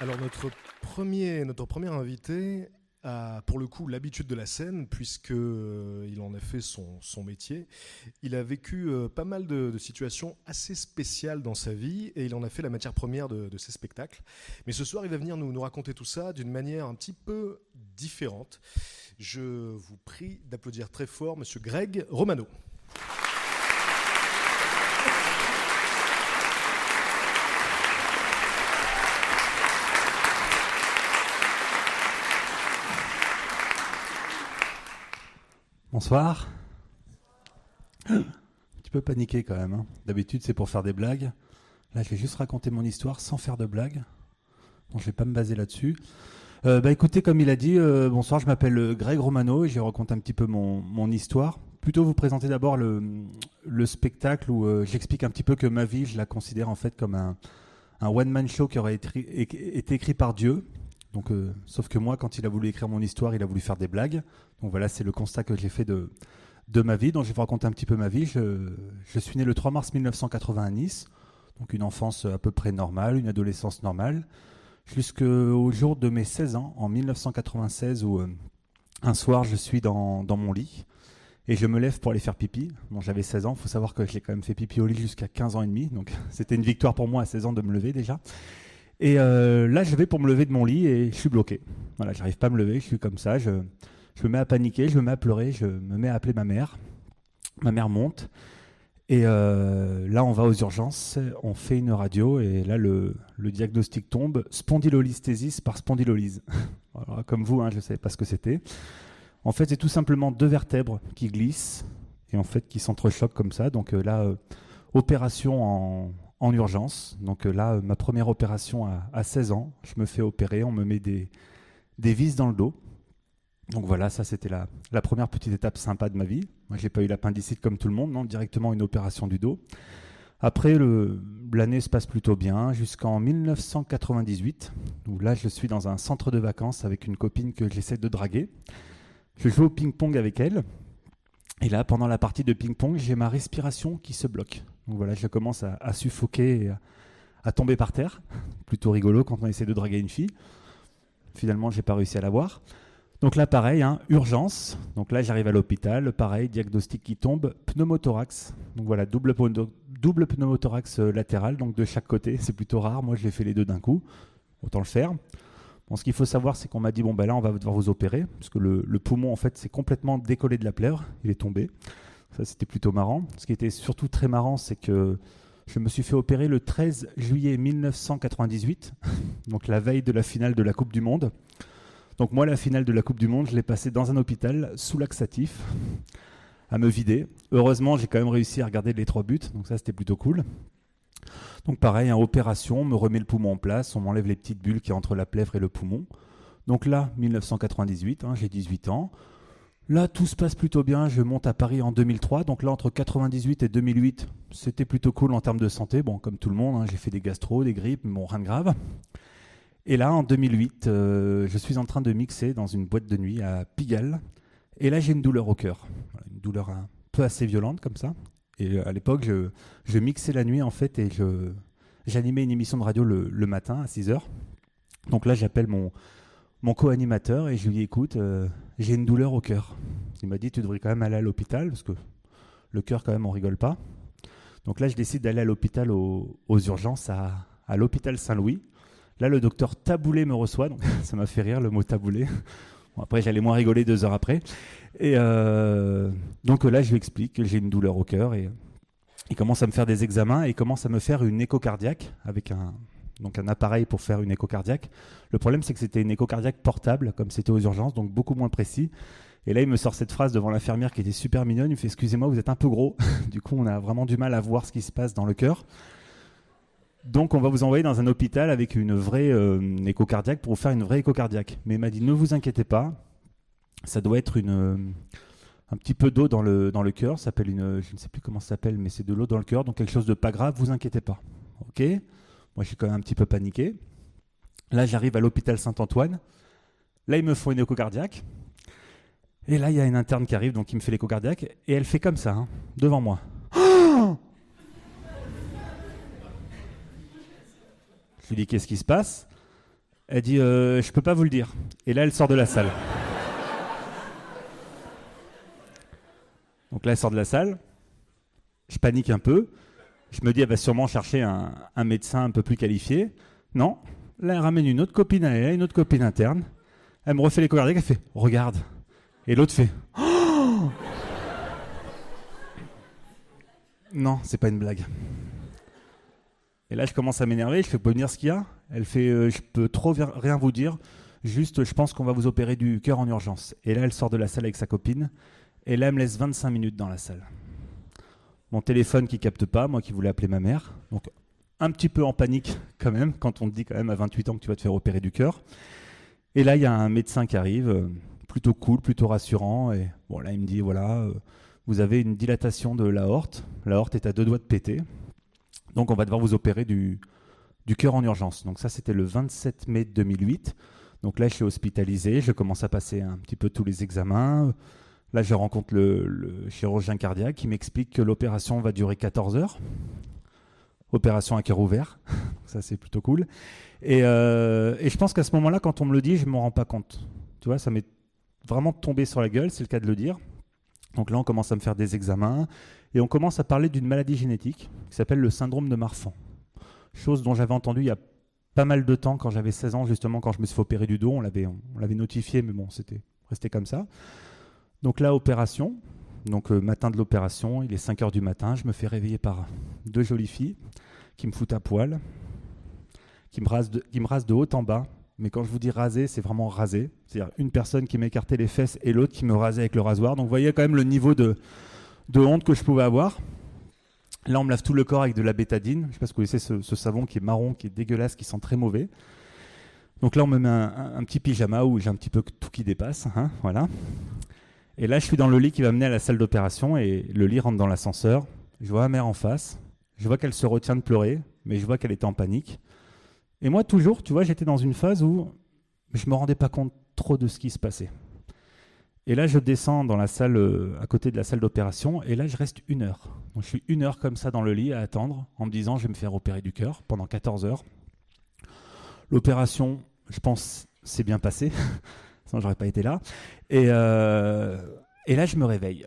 Alors notre premier, invité a pour le coup l'habitude de la scène puisque euh, il en a fait son, son métier. Il a vécu euh, pas mal de, situations assez spéciales dans sa vie et il en a fait la matière première de, ses spectacles. Mais ce soir, il va venir nous, nous raconter tout ça d'une manière un petit peu différente. Je vous prie d'applaudir très fort Monsieur Greg Romano. Bonsoir. Tu peux paniquer quand même. hein. D'habitude, c'est pour faire des blagues. Là, je vais juste raconter mon histoire sans faire de blagues. Bon, je vais pas me baser là-dessus. Euh, bah écoutez, comme il a dit, euh, bonsoir, je m'appelle euh, Greg Romano et je vais raconter un petit peu mon, histoire. Plutôt vous présenter d'abord le, le spectacle où j'explique un petit peu que ma vie, je la considère en fait comme un, one-man show qui aurait été écrit par Dieu. Euh, sauf que moi, quand il a voulu écrire mon histoire, il a voulu faire des blagues. Donc voilà, c'est le constat que j'ai fait de, ma vie. Donc je vais vous raconter un petit peu ma vie. Je, suis né le 3 mars 1980 à Nice. Donc une enfance à peu près normale, une adolescence normale. Jusqu'au jour de mes 16 ans, en 1996, où euh, un soir, je suis dans, dans mon lit et je me lève pour aller faire pipi. Bon, j'avais 16 ans, il faut savoir que j'ai quand même fait pipi au lit jusqu'à 15 ans et demi. Donc c'était une victoire pour moi à 16 ans de me lever déjà. Et euh, là, je vais pour me lever de mon lit et je suis bloqué. Voilà, j'arrive pas à me lever, je suis comme ça, je, me mets à paniquer, je me mets à pleurer, je me mets à appeler ma mère. Ma mère monte. Et euh, là, on va aux urgences, on fait une radio et là, le, diagnostic tombe spondylolisthésis par spondylolyse. Voilà, comme vous, hein, je ne savais pas ce que c'était. En fait, c'est tout simplement deux vertèbres qui glissent et en fait qui s'entrechoquent comme ça. Donc euh, là, opération en, en urgence. Donc euh, là, euh, ma première opération à, à 16 ans, je me fais opérer, on me met des, des vis dans le dos. Donc voilà, ça c'était la, la première petite étape sympa de ma vie. Moi, j'ai pas eu l'appendicite comme tout le monde, non, directement une opération du dos. Après, l'année se passe plutôt bien jusqu'en 1998, où là, je suis dans un centre de vacances avec une copine que j'essaie de draguer. Je joue au ping-pong avec elle. Et là, pendant la partie de ping-pong, j'ai ma respiration qui se bloque. Donc voilà, je commence à, suffoquer et à, tomber par terre. Plutôt rigolo quand on essaie de draguer une fille. Finalement, j'ai pas réussi à la voir. Donc là, pareil, hein, urgence. Donc là, j'arrive à l'hôpital. Pareil, diagnostic qui tombe, pneumothorax. Donc voilà, double, double pneumothorax euh, latéral, donc de chaque côté. C'est plutôt rare. Moi, je l'ai fait les deux d'un coup. Autant le faire. Ce qu'il faut savoir, c'est qu'on m'a dit bon, ben là, on va devoir vous opérer. Parce que le, le poumon, en fait, s'est complètement décollé de la plèvre. Il est tombé. Ça, c'était plutôt marrant. Ce qui était surtout très marrant, c'est que je me suis fait opérer le 13 juillet 1998, donc la veille de la finale de la Coupe du Monde. Donc moi, la finale de la Coupe du Monde, je l'ai passée dans un hôpital sous laxatif, à me vider. Heureusement, j'ai quand même réussi à regarder les trois buts, donc ça c'était plutôt cool. Donc pareil, hein, opération, on me remet le poumon en place, on m'enlève les petites bulles qui entre la plèvre et le poumon. Donc là, 1998, hein, j'ai 18 ans. Là, tout se passe plutôt bien. Je monte à Paris en 2003. Donc là, entre 98 et 2008, c'était plutôt cool en termes de santé. Bon, comme tout le monde, hein, j'ai fait des gastro, des grippes, mais bon, rien de grave. Et là, en 2008, euh, je suis en train de mixer dans une boîte de nuit à Pigalle. Et là, j'ai une douleur au cœur. Une douleur un peu assez violente comme ça. Et euh, à l'époque, je, mixais la nuit en fait et j'animais une émission de radio le, matin à 6 heures. Donc là, j'appelle mon, mon co-animateur et je lui dis écoute, euh, j'ai une douleur au cœur. Il m'a dit tu devrais quand même aller à l'hôpital parce que le cœur, quand même, on rigole pas. Donc là, je décide d'aller à l'hôpital aux, urgences à, à l'hôpital Saint-Louis. Là, le docteur Taboulé me reçoit, donc ça m'a fait rire le mot Taboulé. Après, j'allais moins rigoler deux heures après. Et euh, donc là, je lui explique que j'ai une douleur au cœur et il commence à me faire des examens et il commence à me faire une écho cardiaque avec un, un appareil pour faire une écho cardiaque. Le problème, c'est que c'était une écho cardiaque portable, comme c'était aux urgences, donc beaucoup moins précis. Et là, il me sort cette phrase devant l'infirmière qui était super mignonne. Il me fait Excusez-moi, vous êtes un peu gros. du coup, on a vraiment du mal à voir ce qui se passe dans le cœur. Donc, on va vous envoyer dans un hôpital avec une vraie euh, écho cardiaque pour vous faire une vraie écho cardiaque. Mais il m'a dit Ne vous inquiétez pas, ça doit être une, euh, un petit peu d'eau dans le, dans cœur. Ça s'appelle une, je ne sais plus comment ça s'appelle, mais c'est de l'eau dans le cœur. Donc, quelque chose de pas grave, vous inquiétez pas. Ok? Moi, je suis quand même un petit peu paniqué. Là, j'arrive à l'hôpital Saint-Antoine. Là, ils me font une écho cardiaque. Et là, il y a une interne qui arrive, donc qui me fait l'écho cardiaque. Et elle fait comme ça, hein, devant moi. Je lui dis qu'est-ce qui se passe? Elle dit euh, je peux pas vous le dire. Et là elle sort de la salle. Donc là elle sort de la salle. Je panique un peu. Je me dis elle va sûrement chercher un, médecin un peu plus qualifié. Non. Là elle ramène une autre copine à elle, une autre copine interne. Elle me refait cardiaque. Elle fait regarde. Et l'autre fait Non, c'est pas une blague. Et là, je commence à m'énerver. Je fais, venir ce qu'il y a Elle fait, euh, je peux trop rien vous dire. Juste, je pense qu'on va vous opérer du cœur en urgence. Et là, elle sort de la salle avec sa copine. Et là, elle me laisse 25 minutes dans la salle. Mon téléphone qui capte pas, moi qui voulais appeler ma mère. Donc, un petit peu en panique quand même, quand on te dit quand même à 28 ans que tu vas te faire opérer du cœur. Et là, il y a un médecin qui arrive, euh, plutôt cool, plutôt rassurant. Et bon, là, il me dit voilà, euh, vous avez une dilatation de l'aorte. L'aorte est à deux doigts de péter. Donc on va devoir vous opérer du, cœur en urgence. Donc ça, c'était le 27 mai 2008. Donc là, je suis hospitalisé, je commence à passer un petit peu tous les examens. Là, je rencontre le, chirurgien cardiaque qui m'explique que l'opération va durer 14 heures. Opération à cœur ouvert. ça, c'est plutôt cool. Et, euh, et, je pense qu'à ce moment-là, quand on me le dit, je ne m'en rends pas compte. Tu vois, ça m'est vraiment tombé sur la gueule, c'est le cas de le dire. Donc là, on commence à me faire des examens et on commence à parler d'une maladie génétique qui s'appelle le syndrome de Marfan. Chose dont j'avais entendu il y a pas mal de temps quand j'avais 16 ans, justement, quand je me suis fait du dos. On l'avait, on, l'avait notifié, mais bon, c'était resté comme ça. Donc là, opération. Donc euh, matin de l'opération, il est 5 heures du matin, je me fais réveiller par deux jolies filles qui me foutent à poil, qui me rasent de, qui me rasent de haut en bas. Mais quand je vous dis raser, c'est vraiment raser. C'est-à-dire une personne qui m'écartait les fesses et l'autre qui me rasait avec le rasoir. Donc vous voyez quand même le niveau de, de honte que je pouvais avoir. Là, on me lave tout le corps avec de la bétadine. Je ne sais pas si vous connaissez ce, savon qui est marron, qui est dégueulasse, qui sent très mauvais. Donc là, on me met un, petit pyjama où j'ai un petit peu tout qui dépasse. Hein, voilà. Et là, je suis dans le lit qui va mener à la salle d'opération et le lit rentre dans l'ascenseur. Je vois ma mère en face. Je vois qu'elle se retient de pleurer, mais je vois qu'elle était en panique. Et moi, toujours, tu vois, j'étais dans une phase où je ne me rendais pas compte trop de ce qui se passait. Et là, je descends dans la salle, euh, à côté de la salle d'opération, et là, je reste une heure. Donc, je suis une heure comme ça dans le lit à attendre, en me disant, je vais me faire opérer du cœur pendant 14 heures. L'opération, je pense, s'est bien passée, sinon j'aurais pas été là. Et, euh, et là, je me réveille.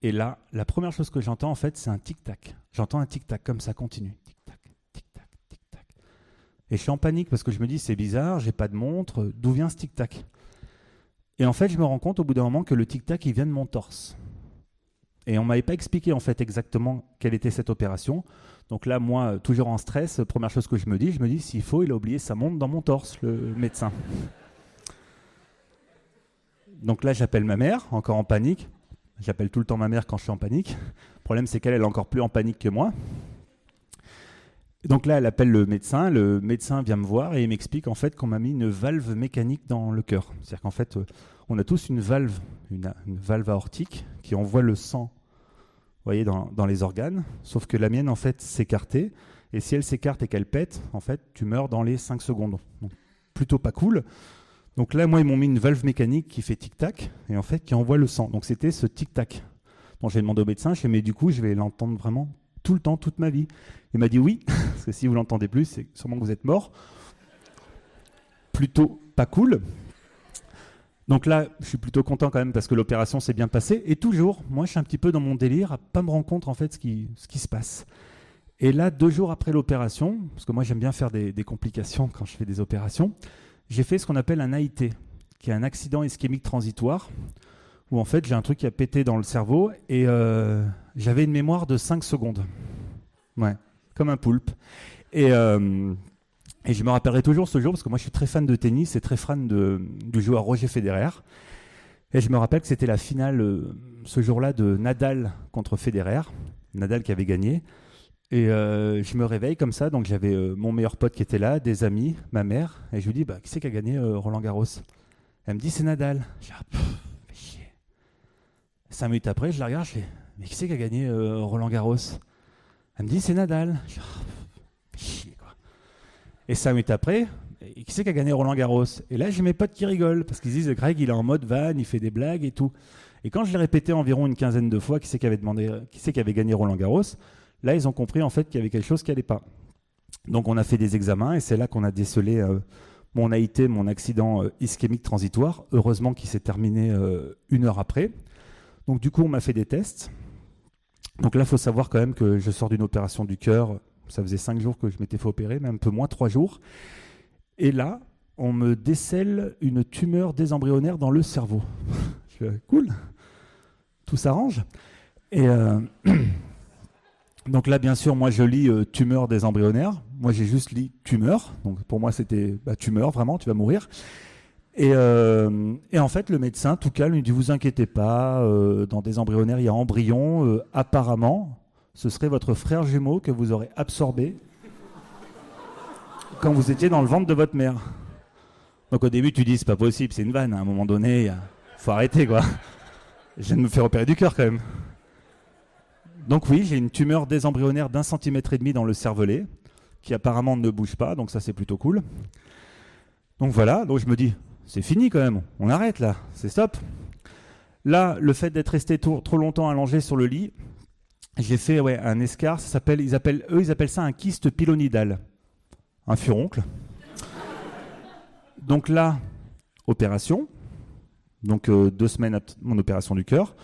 Et là, la première chose que j'entends, en fait, c'est un tic-tac. J'entends un tic-tac, comme ça continue. Tic-tac, tic-tac, tic-tac. Et je suis en panique parce que je me dis, c'est bizarre, j'ai pas de montre, d'où vient ce tic-tac? Et en fait, je me rends compte au bout d'un moment que le tic-tac, il vient de mon torse. Et on m'avait pas expliqué en fait exactement quelle était cette opération. Donc là, moi, toujours en stress, première chose que je me dis, je me dis, s'il faut, il a oublié sa montre dans mon torse, le médecin. Donc là, j'appelle ma mère, encore en panique. J'appelle tout le temps ma mère quand je suis en panique. Le problème, c'est qu'elle est encore plus en panique que moi. Donc là, elle appelle le médecin. Le médecin vient me voir et il m'explique en fait qu'on m'a mis une valve mécanique dans le cœur. C'est-à-dire qu'en fait, euh, on a tous une valve, une, valve aortique qui envoie le sang, voyez, dans, les organes. Sauf que la mienne, en fait, s'écartait. Et si elle s'écarte et qu'elle pète, en fait, tu meurs dans les 5 secondes. Donc, plutôt pas cool. Donc là, moi, ils m'ont mis une valve mécanique qui fait tic-tac et en fait qui envoie le sang. Donc c'était ce tic-tac. Donc j'ai demandé au médecin, je mais du coup, je vais l'entendre vraiment tout le temps, toute ma vie. Il m'a dit oui, parce que si vous l'entendez plus, c'est sûrement que vous êtes mort. Plutôt pas cool. Donc là, je suis plutôt content quand même parce que l'opération s'est bien passée. Et toujours, moi, je suis un petit peu dans mon délire à pas me rendre compte en fait ce qui, se passe. Et là, deux jours après l'opération, parce que moi j'aime bien faire des, complications quand je fais des opérations, j'ai fait ce qu'on appelle un AIT, qui est un accident ischémique transitoire, où en fait j'ai un truc qui a pété dans le cerveau et euh, j'avais une mémoire de 5 secondes. Ouais, comme un poulpe. Et, euh, et je me rappellerai toujours ce jour parce que moi je suis très fan de tennis et très fan de, du joueur Roger Federer. Et je me rappelle que c'était la finale euh, ce jour-là de Nadal contre Federer. Nadal qui avait gagné. Et euh, je me réveille comme ça, donc j'avais euh, mon meilleur pote qui était là, des amis, ma mère, et je lui dis bah, Qui c'est qui a gagné Roland Garros? Elle me dit C'est Nadal. Je dis ah, chier. Cinq minutes après, je la regarde, je dis Mais qui c'est qui a gagné Roland Garros? Elle me dit C'est Nadal. Je dis ah, quoi. Et cinq minutes après, qui c'est qui a gagné Roland Garros? Et là, j'ai mes potes qui rigolent parce qu'ils disent Greg, il est en mode van, il fait des blagues et tout. Et quand je l'ai répété environ une quinzaine de fois, qui c'est qui avait gagné Roland Garros? Là, ils ont compris en fait qu'il y avait quelque chose qui n'allait pas. Donc, on a fait des examens et c'est là qu'on a décelé euh, mon AIT, mon accident euh, ischémique transitoire. Heureusement, qui s'est terminé euh, une heure après. Donc, du coup, on m'a fait des tests. Donc là, il faut savoir quand même que je sors d'une opération du cœur. Ça faisait cinq jours que je m'étais fait opérer, même un peu moins, trois jours. Et là, on me décèle une tumeur désembryonnaire dans le cerveau. cool, tout s'arrange. Et euh, donc là, bien sûr, moi je lis euh, tumeur désembryonnaire. Moi j'ai juste lu tumeur. Donc pour moi c'était bah, tumeur, vraiment, tu vas mourir. Et, euh, et, en fait, le médecin, tout calme, il dit Vous inquiétez pas, dans des embryonnaires, il y a embryon. apparemment, ce serait votre frère jumeau que vous aurez absorbé quand vous étiez dans le ventre de votre mère. Donc au début, tu dis, c'est pas possible, c'est une vanne. À un moment donné, il faut arrêter, quoi. Je viens de me faire opérer du cœur, quand même. Donc oui, j'ai une tumeur désembryonnaire d'un centimètre et demi dans le cervelet, qui apparemment ne bouge pas, donc ça c'est plutôt cool. Donc voilà, donc je me dis, c'est fini quand même, on arrête là, c'est stop. Là, le fait d'être resté trop, longtemps allongé sur le lit, j'ai fait ouais, un escar, ça s'appelle, ils appellent, eux ils appellent ça un kyste pilonidal un furoncle. Donc là, opération. Donc euh, deux semaines après mon opération du cœur.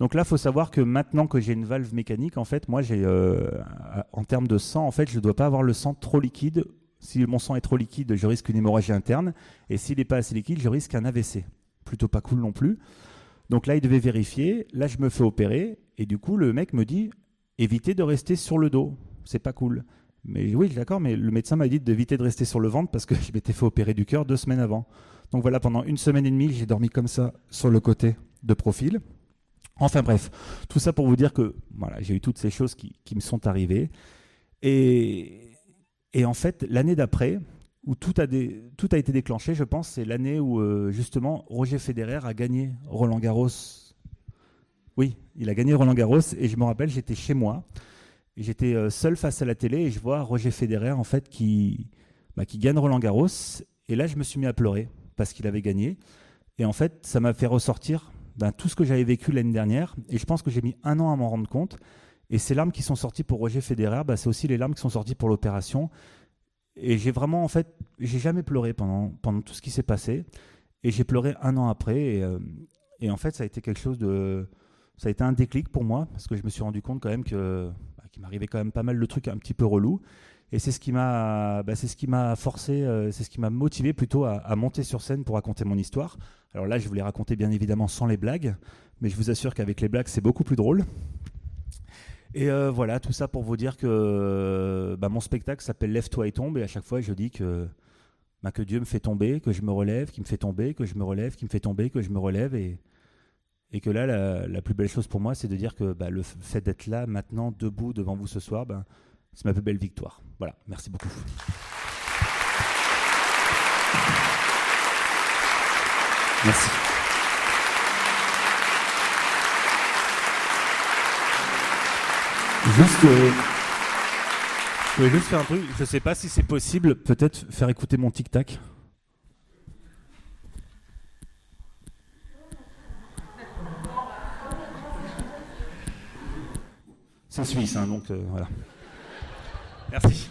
Donc là, il faut savoir que maintenant que j'ai une valve mécanique, en fait, moi, j'ai, euh, en termes de sang, en fait, je ne dois pas avoir le sang trop liquide. Si mon sang est trop liquide, je risque une hémorragie interne. Et s'il n'est pas assez liquide, je risque un AVC. Plutôt pas cool non plus. Donc là, il devait vérifier. Là, je me fais opérer. Et du coup, le mec me dit évitez de rester sur le dos. C'est pas cool. Mais oui, d'accord, mais le médecin m'a dit d'éviter de rester sur le ventre parce que je m'étais fait opérer du cœur deux semaines avant. Donc voilà, pendant une semaine et demie, j'ai dormi comme ça sur le côté de profil. Enfin bref, tout ça pour vous dire que voilà, j'ai eu toutes ces choses qui, me sont arrivées. Et, et en fait, l'année d'après, où tout a, été déclenché, je pense, c'est l'année où euh, justement Roger Federer a gagné Roland Garros. Oui, il a gagné Roland Garros et je me rappelle, j'étais chez moi. J'étais euh, seul face à la télé et je vois Roger Federer en fait qui, bah, qui gagne Roland Garros. Et là, je me suis mis à pleurer parce qu'il avait gagné. Et en fait, ça m'a fait ressortir ben, tout ce que j'avais vécu l'année dernière. Et je pense que j'ai mis un an à m'en rendre compte. Et ces larmes qui sont sorties pour Roger Federer, bah, c'est aussi les larmes qui sont sorties pour l'opération. Et j'ai vraiment, en fait, j'ai jamais pleuré pendant, pendant tout ce qui s'est passé. Et j'ai pleuré un an après. Et, euh, et, en fait, ça a été quelque chose de. Ça a été un déclic pour moi, parce que je me suis rendu compte quand même que qui m'arrivait quand même pas mal de trucs un petit peu relous. Et c'est ce qui m'a, bah, ce forcé, euh, c'est ce qui m'a motivé plutôt à, monter sur scène pour raconter mon histoire. Alors là, je voulais raconter bien évidemment sans les blagues, mais je vous assure qu'avec les blagues, c'est beaucoup plus drôle. Et euh, voilà, tout ça pour vous dire que bah, mon spectacle s'appelle Lève-toi et tombe, et à chaque fois, je dis que, bah, que Dieu me fait tomber, que je me relève, qu'il me fait tomber, que je me relève, qu'il me fait tomber, que je me relève, et, et que là, la, plus belle chose pour moi, c'est de dire que bah, le fait d'être là, maintenant, debout devant vous ce soir, bah, c'est ma plus belle victoire. Voilà, merci beaucoup. Merci. Juste, euh, je voulais juste faire un truc. Je ne sais pas si c'est possible. Peut-être faire écouter mon tic-tac. C'est suisse, hein, donc euh, voilà. Merci.